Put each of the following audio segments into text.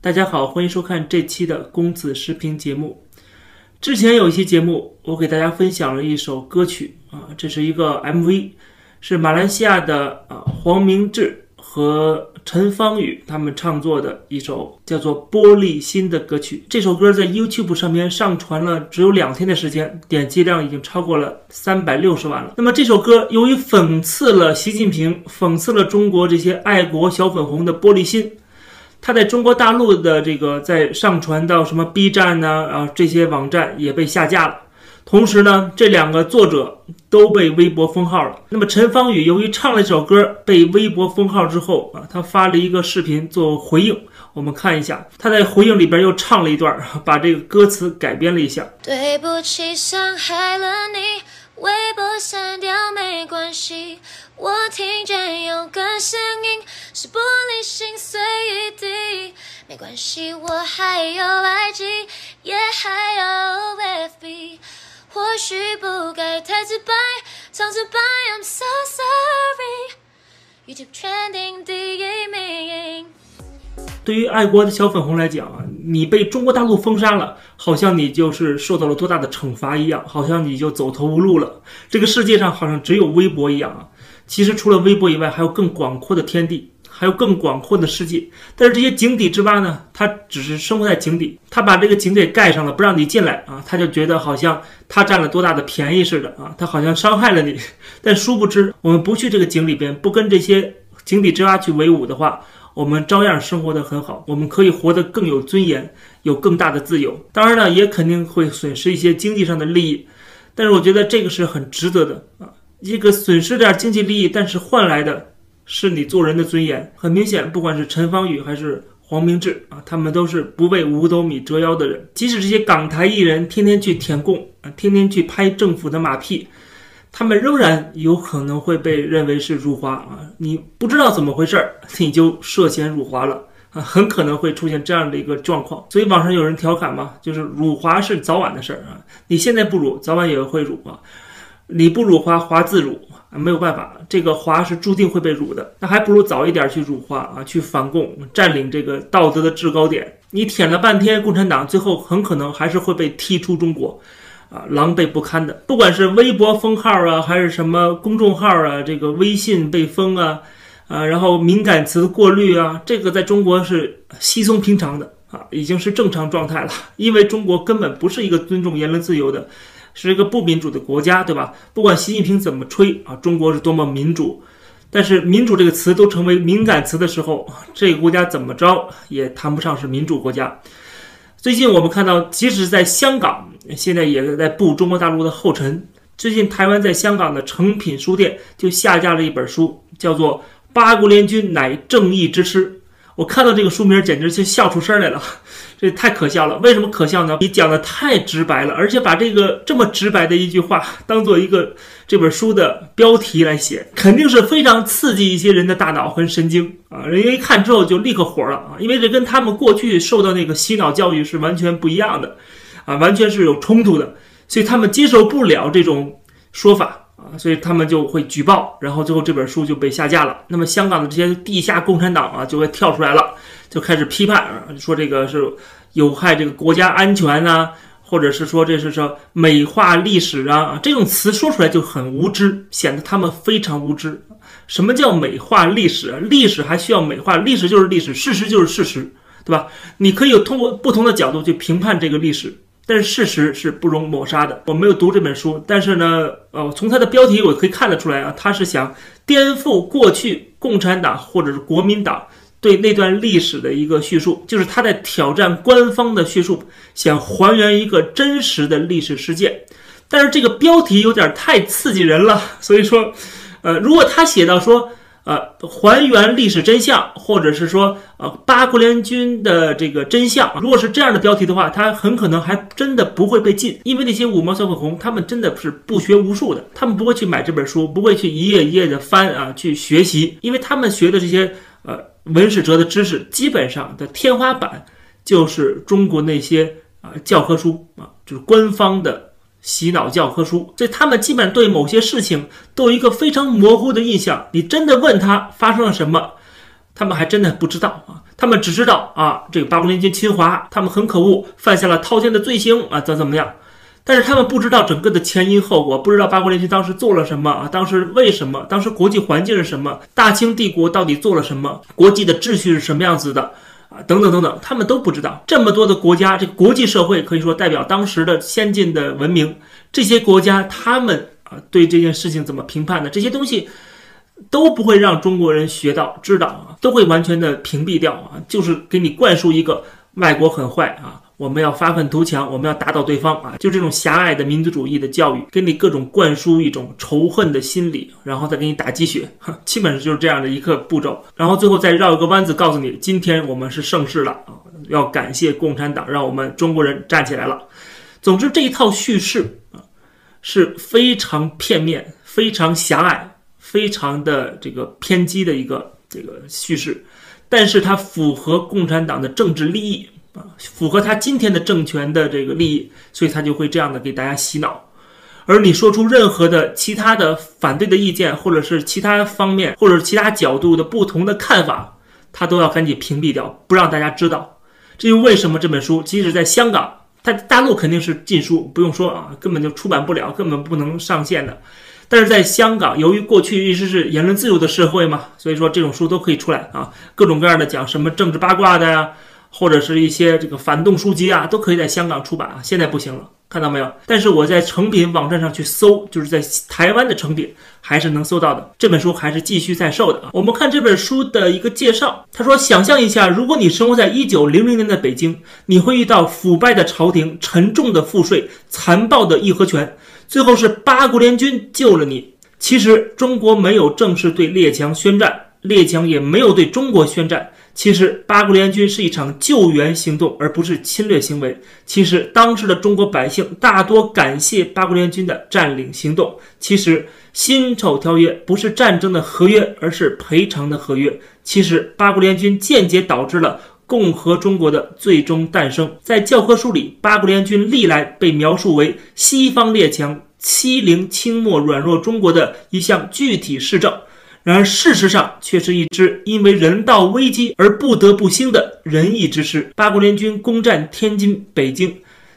大家好，欢迎收看这期的公子视频节目。之前有一期节目，我给大家分享了一首歌曲啊，这是一个 MV，是马来西亚的啊黄明志和陈芳宇他们创作的一首叫做《玻璃心》的歌曲。这首歌在 YouTube 上面上传了只有两天的时间，点击量已经超过了三百六十万了。那么这首歌由于讽刺了习近平，讽刺了中国这些爱国小粉红的玻璃心。它在中国大陆的这个在上传到什么 B 站呢？啊，这些网站也被下架了。同时呢，这两个作者都被微博封号了。那么陈芳宇由于唱了一首歌被微博封号之后啊，他发了一个视频做回应。我们看一下，他在回应里边又唱了一段，把这个歌词改编了一下。对不起，伤害了你，微博删掉没关系。我听见有个声音，是玻璃心碎一地。没关系，我还有 IG，也还有 FB。或许不该太直白，唱直白，I'm so sorry。YouTube trending 第一名。对于爱国的小粉红来讲啊，你被中国大陆封杀了，好像你就是受到了多大的惩罚一样，好像你就走投无路了。这个世界上好像只有微博一样啊。其实除了微博以外，还有更广阔的天地，还有更广阔的世界。但是这些井底之蛙呢，它只是生活在井底，它把这个井给盖上了，不让你进来啊，他就觉得好像他占了多大的便宜似的啊，他好像伤害了你。但殊不知，我们不去这个井里边，不跟这些井底之蛙去为伍的话，我们照样生活的很好，我们可以活得更有尊严，有更大的自由。当然呢，也肯定会损失一些经济上的利益，但是我觉得这个是很值得的啊。一个损失点经济利益，但是换来的是你做人的尊严。很明显，不管是陈芳宇还是黄明志啊，他们都是不为五斗米折腰的人。即使这些港台艺人天天去舔供啊，天天去拍政府的马屁，他们仍然有可能会被认为是辱华啊。你不知道怎么回事儿，你就涉嫌辱华了啊，很可能会出现这样的一个状况。所以网上有人调侃嘛，就是辱华是早晚的事儿啊，你现在不辱，早晚也会辱啊。你不辱华，华自辱啊，没有办法，这个华是注定会被辱的。那还不如早一点去辱华啊，去反共，占领这个道德的制高点。你舔了半天共产党，最后很可能还是会被踢出中国，啊，狼狈不堪的。不管是微博封号啊，还是什么公众号啊，这个微信被封啊，啊，然后敏感词过滤啊，这个在中国是稀松平常的啊，已经是正常状态了。因为中国根本不是一个尊重言论自由的。是一个不民主的国家，对吧？不管习近平怎么吹啊，中国是多么民主，但是“民主”这个词都成为敏感词的时候，这个国家怎么着也谈不上是民主国家。最近我们看到，即使在香港，现在也在步中国大陆的后尘。最近台湾在香港的诚品书店就下架了一本书，叫做《八国联军乃正义之师》。我看到这个书名，简直就笑出声来了，这太可笑了。为什么可笑呢？你讲的太直白了，而且把这个这么直白的一句话当做一个这本书的标题来写，肯定是非常刺激一些人的大脑和神经啊！人家一看之后就立刻火了啊，因为这跟他们过去受到那个洗脑教育是完全不一样的，啊，完全是有冲突的，所以他们接受不了这种说法。所以他们就会举报，然后最后这本书就被下架了。那么香港的这些地下共产党啊，就会跳出来了，就开始批判，说这个是有害这个国家安全啊，或者是说这是说美化历史啊，这种词说出来就很无知，显得他们非常无知。什么叫美化历史？历史还需要美化？历史就是历史，事实就是事实，对吧？你可以通过不同的角度去评判这个历史。但是事实是不容抹杀的。我没有读这本书，但是呢，呃，从它的标题我可以看得出来啊，他是想颠覆过去共产党或者是国民党对那段历史的一个叙述，就是他在挑战官方的叙述，想还原一个真实的历史事件。但是这个标题有点太刺激人了，所以说，呃，如果他写到说。呃，还原历史真相，或者是说，呃，八国联军的这个真相，如果是这样的标题的话，它很可能还真的不会被禁，因为那些五毛小粉红，他们真的是不学无术的，他们不会去买这本书，不会去一页一页的翻啊去学习，因为他们学的这些呃文史哲的知识，基本上的天花板就是中国那些啊教科书啊，就是官方的。洗脑教科书，所以他们基本对某些事情都有一个非常模糊的印象。你真的问他发生了什么，他们还真的不知道啊。他们只知道啊，这个八国联军侵华，他们很可恶，犯下了滔天的罪行啊，怎怎么样？但是他们不知道整个的前因后果，不知道八国联军当时做了什么啊，当时为什么，当时国际环境是什么，大清帝国到底做了什么，国际的秩序是什么样子的等等等等，他们都不知道。这么多的国家，这个国际社会可以说代表当时的先进的文明，这些国家他们啊对这件事情怎么评判的，这些东西。都不会让中国人学到、知道啊，都会完全的屏蔽掉啊，就是给你灌输一个外国很坏啊，我们要发愤图强，我们要打倒对方啊，就这种狭隘的民族主义的教育，给你各种灌输一种仇恨的心理，然后再给你打鸡血，基本上就是这样的一个步骤，然后最后再绕一个弯子，告诉你今天我们是盛世了啊，要感谢共产党，让我们中国人站起来了。总之这一套叙事啊是非常片面、非常狭隘。非常的这个偏激的一个这个叙事，但是它符合共产党的政治利益啊，符合他今天的政权的这个利益，所以他就会这样的给大家洗脑。而你说出任何的其他的反对的意见，或者是其他方面，或者是其他角度的不同的看法，他都要赶紧屏蔽掉，不让大家知道。这就为什么这本书即使在香港，它大陆肯定是禁书，不用说啊，根本就出版不了，根本不能上线的。但是在香港，由于过去一直是言论自由的社会嘛，所以说这种书都可以出来啊，各种各样的讲什么政治八卦的呀，或者是一些这个反动书籍啊，都可以在香港出版啊。现在不行了，看到没有？但是我在成品网站上去搜，就是在台湾的成品还是能搜到的。这本书还是继续在售的啊。我们看这本书的一个介绍，他说：想象一下，如果你生活在一九零零年的北京，你会遇到腐败的朝廷、沉重的赋税、残暴的义和拳。最后是八国联军救了你。其实中国没有正式对列强宣战，列强也没有对中国宣战。其实八国联军是一场救援行动，而不是侵略行为。其实当时的中国百姓大多感谢八国联军的占领行动。其实辛丑条约不是战争的合约，而是赔偿的合约。其实八国联军间接导致了共和中国的最终诞生。在教科书里，八国联军历来被描述为西方列强。欺凌、清末、软弱中国的一项具体事政，然而事实上却是一支因为人道危机而不得不兴的仁义之师。八国联军攻占天津、北京，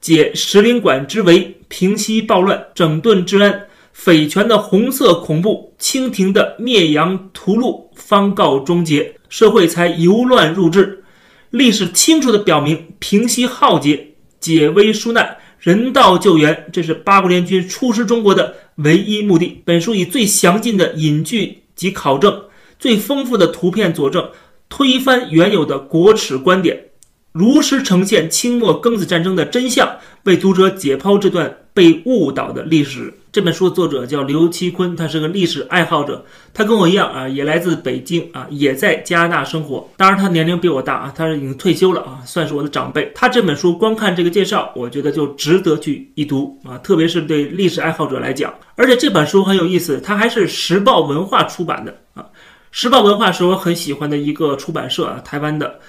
解石领馆之围，平息暴乱，整顿治安，匪权的红色恐怖，清廷的灭洋屠戮方告终结，社会才由乱入治。历史清楚地表明，平息浩劫，解危纾难。人道救援，这是八国联军出师中国的唯一目的。本书以最详尽的引据及考证，最丰富的图片佐证，推翻原有的国耻观点。如实呈现清末庚子战争的真相，为读者解剖这段被误导的历史。这本书的作者叫刘其坤，他是个历史爱好者，他跟我一样啊，也来自北京啊，也在加拿大生活。当然，他年龄比我大啊，他是已经退休了啊，算是我的长辈。他这本书光看这个介绍，我觉得就值得去一读啊，特别是对历史爱好者来讲。而且这本书很有意思，它还是时报文化出版的啊，时报文化是我很喜欢的一个出版社啊，台湾的。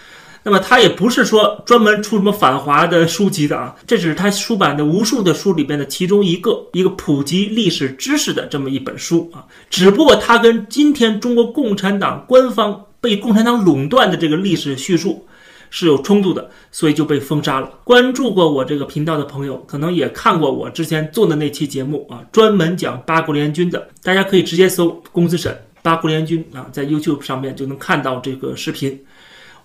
那么他也不是说专门出什么反华的书籍的啊，这只是他出版的无数的书里边的其中一个，一个普及历史知识的这么一本书啊。只不过他跟今天中国共产党官方被共产党垄断的这个历史叙述是有冲突的，所以就被封杀了。关注过我这个频道的朋友，可能也看过我之前做的那期节目啊，专门讲八国联军的，大家可以直接搜“公子审八国联军”啊，在 YouTube 上面就能看到这个视频。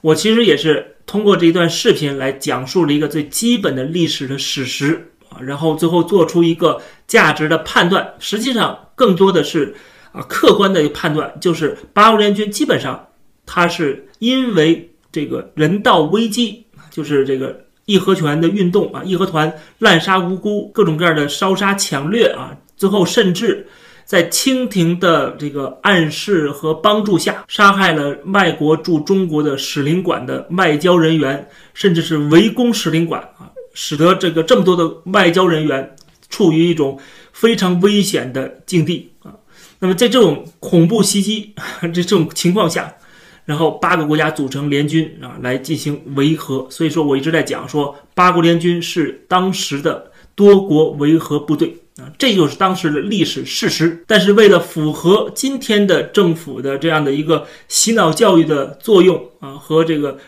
我其实也是通过这一段视频来讲述了一个最基本的历史的史实啊，然后最后做出一个价值的判断。实际上，更多的是啊客观的一个判断，就是八国联军基本上它是因为这个人道危机，就是这个义和拳的运动啊，义和团滥杀无辜，各种各样的烧杀抢掠啊，最后甚至。在清廷的这个暗示和帮助下，杀害了外国驻中国的使领馆的外交人员，甚至是围攻使领馆啊，使得这个这么多的外交人员处于一种非常危险的境地啊。那么在这种恐怖袭击这这种情况下，然后八个国家组成联军啊来进行维和。所以说我一直在讲说，八国联军是当时的多国维和部队。啊，这就是当时的历史事实。但是为了符合今天的政府的这样的一个洗脑教育的作用啊，和这个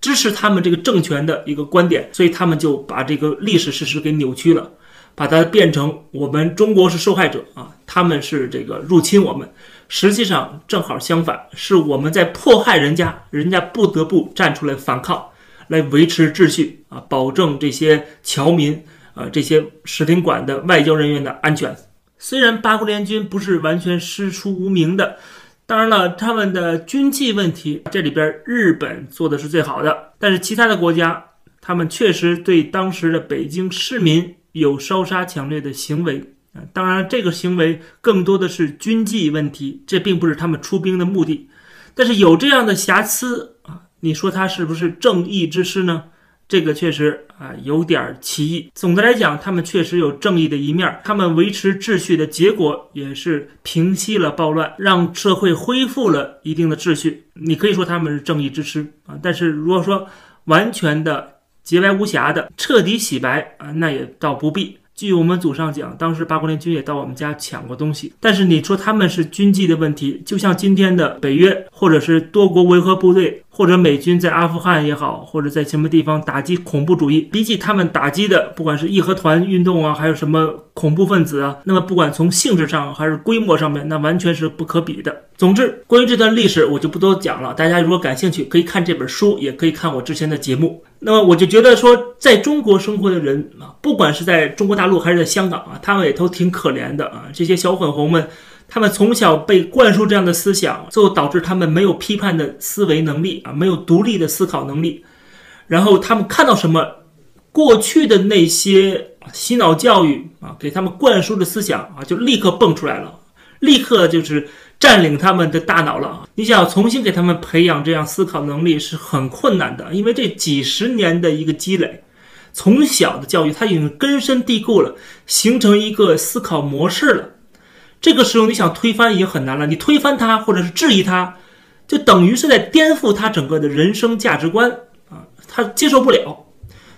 支持他们这个政权的一个观点，所以他们就把这个历史事实给扭曲了，把它变成我们中国是受害者啊，他们是这个入侵我们。实际上正好相反，是我们在迫害人家，人家不得不站出来反抗，来维持秩序啊，保证这些侨民。呃，这些使领馆的外交人员的安全，虽然八国联军不是完全师出无名的，当然了，他们的军纪问题这里边日本做的是最好的，但是其他的国家，他们确实对当时的北京市民有烧杀抢掠的行为。啊，当然这个行为更多的是军纪问题，这并不是他们出兵的目的，但是有这样的瑕疵啊，你说他是不是正义之师呢？这个确实啊有点奇异。总的来讲，他们确实有正义的一面。他们维持秩序的结果，也是平息了暴乱，让社会恢复了一定的秩序。你可以说他们是正义之师啊。但是如果说完全的洁白无瑕的、彻底洗白啊，那也倒不必。据我们祖上讲，当时八国联军也到我们家抢过东西。但是你说他们是军纪的问题，就像今天的北约，或者是多国维和部队。或者美军在阿富汗也好，或者在什么地方打击恐怖主义，比起他们打击的，不管是义和团运动啊，还有什么恐怖分子啊，那么不管从性质上还是规模上面，那完全是不可比的。总之，关于这段历史，我就不多讲了。大家如果感兴趣，可以看这本书，也可以看我之前的节目。那么我就觉得说，在中国生活的人啊，不管是在中国大陆还是在香港啊，他们也都挺可怜的啊。这些小粉红们。他们从小被灌输这样的思想，最后导致他们没有批判的思维能力啊，没有独立的思考能力。然后他们看到什么，过去的那些洗脑教育啊，给他们灌输的思想啊，就立刻蹦出来了，立刻就是占领他们的大脑了。你想要重新给他们培养这样思考能力是很困难的，因为这几十年的一个积累，从小的教育他已经根深蒂固了，形成一个思考模式了。这个时候你想推翻已经很难了，你推翻他或者是质疑他，就等于是在颠覆他整个的人生价值观啊，他接受不了，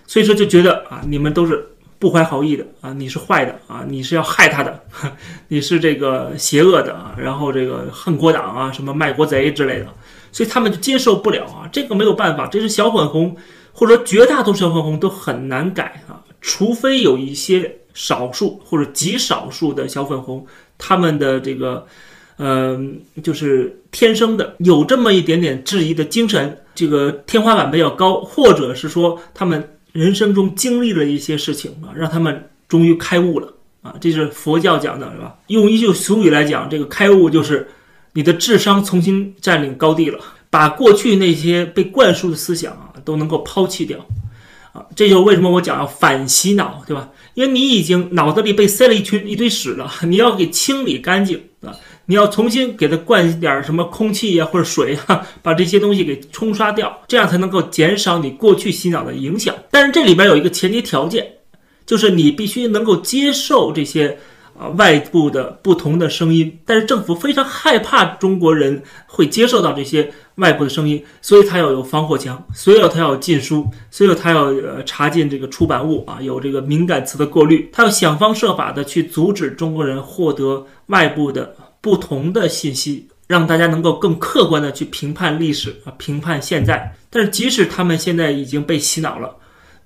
所以说就觉得啊，你们都是不怀好意的啊，你是坏的啊，你是要害他的，你是这个邪恶的啊，然后这个恨国党啊，什么卖国贼之类的，所以他们就接受不了啊，这个没有办法，这是小粉红或者绝大多数小粉红都很难改啊，除非有一些少数或者极少数的小粉红。他们的这个，嗯，就是天生的有这么一点点质疑的精神，这个天花板比较高，或者是说他们人生中经历了一些事情啊，让他们终于开悟了啊，这是佛教讲的，是吧？用一句俗语来讲，这个开悟就是你的智商重新占领高地了，把过去那些被灌输的思想啊都能够抛弃掉啊，这就是为什么我讲要反洗脑，对吧？因为你已经脑子里被塞了一群一堆屎了，你要给清理干净啊！你要重新给它灌点什么空气呀或者水啊，把这些东西给冲刷掉，这样才能够减少你过去洗脑的影响。但是这里边有一个前提条件，就是你必须能够接受这些。啊，外部的不同的声音，但是政府非常害怕中国人会接受到这些外部的声音，所以他要有防火墙，所以他要禁书，所以他要呃查禁这个出版物啊，有这个敏感词的过滤，他要想方设法的去阻止中国人获得外部的不同的信息，让大家能够更客观的去评判历史啊，评判现在。但是即使他们现在已经被洗脑了。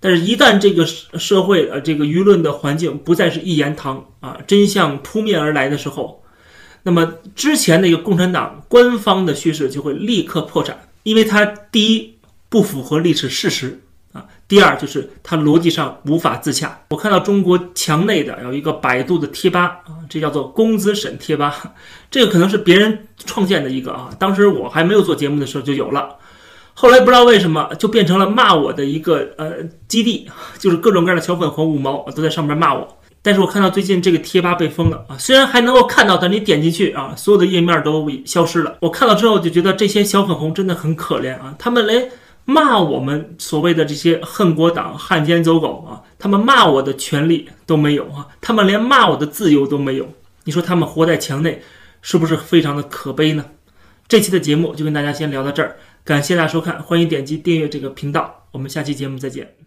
但是，一旦这个社会呃这个舆论的环境不再是一言堂啊，真相扑面而来的时候，那么之前的一个共产党官方的叙事就会立刻破产，因为它第一不符合历史事实啊，第二就是它逻辑上无法自洽。我看到中国墙内的有一个百度的贴吧啊，这叫做“公子审贴吧”，这个可能是别人创建的一个啊，当时我还没有做节目的时候就有了。后来不知道为什么就变成了骂我的一个呃基地，就是各种各样的小粉红五毛都在上面骂我。但是我看到最近这个贴吧被封了啊，虽然还能够看到，但你点进去啊，所有的页面都消失了。我看到之后就觉得这些小粉红真的很可怜啊，他们连骂我们所谓的这些恨国党、汉奸走狗啊，他们骂我的权利都没有啊，他们连骂我的自由都没有。你说他们活在墙内，是不是非常的可悲呢？这期的节目就跟大家先聊到这儿。感谢大家收看，欢迎点击订阅这个频道，我们下期节目再见。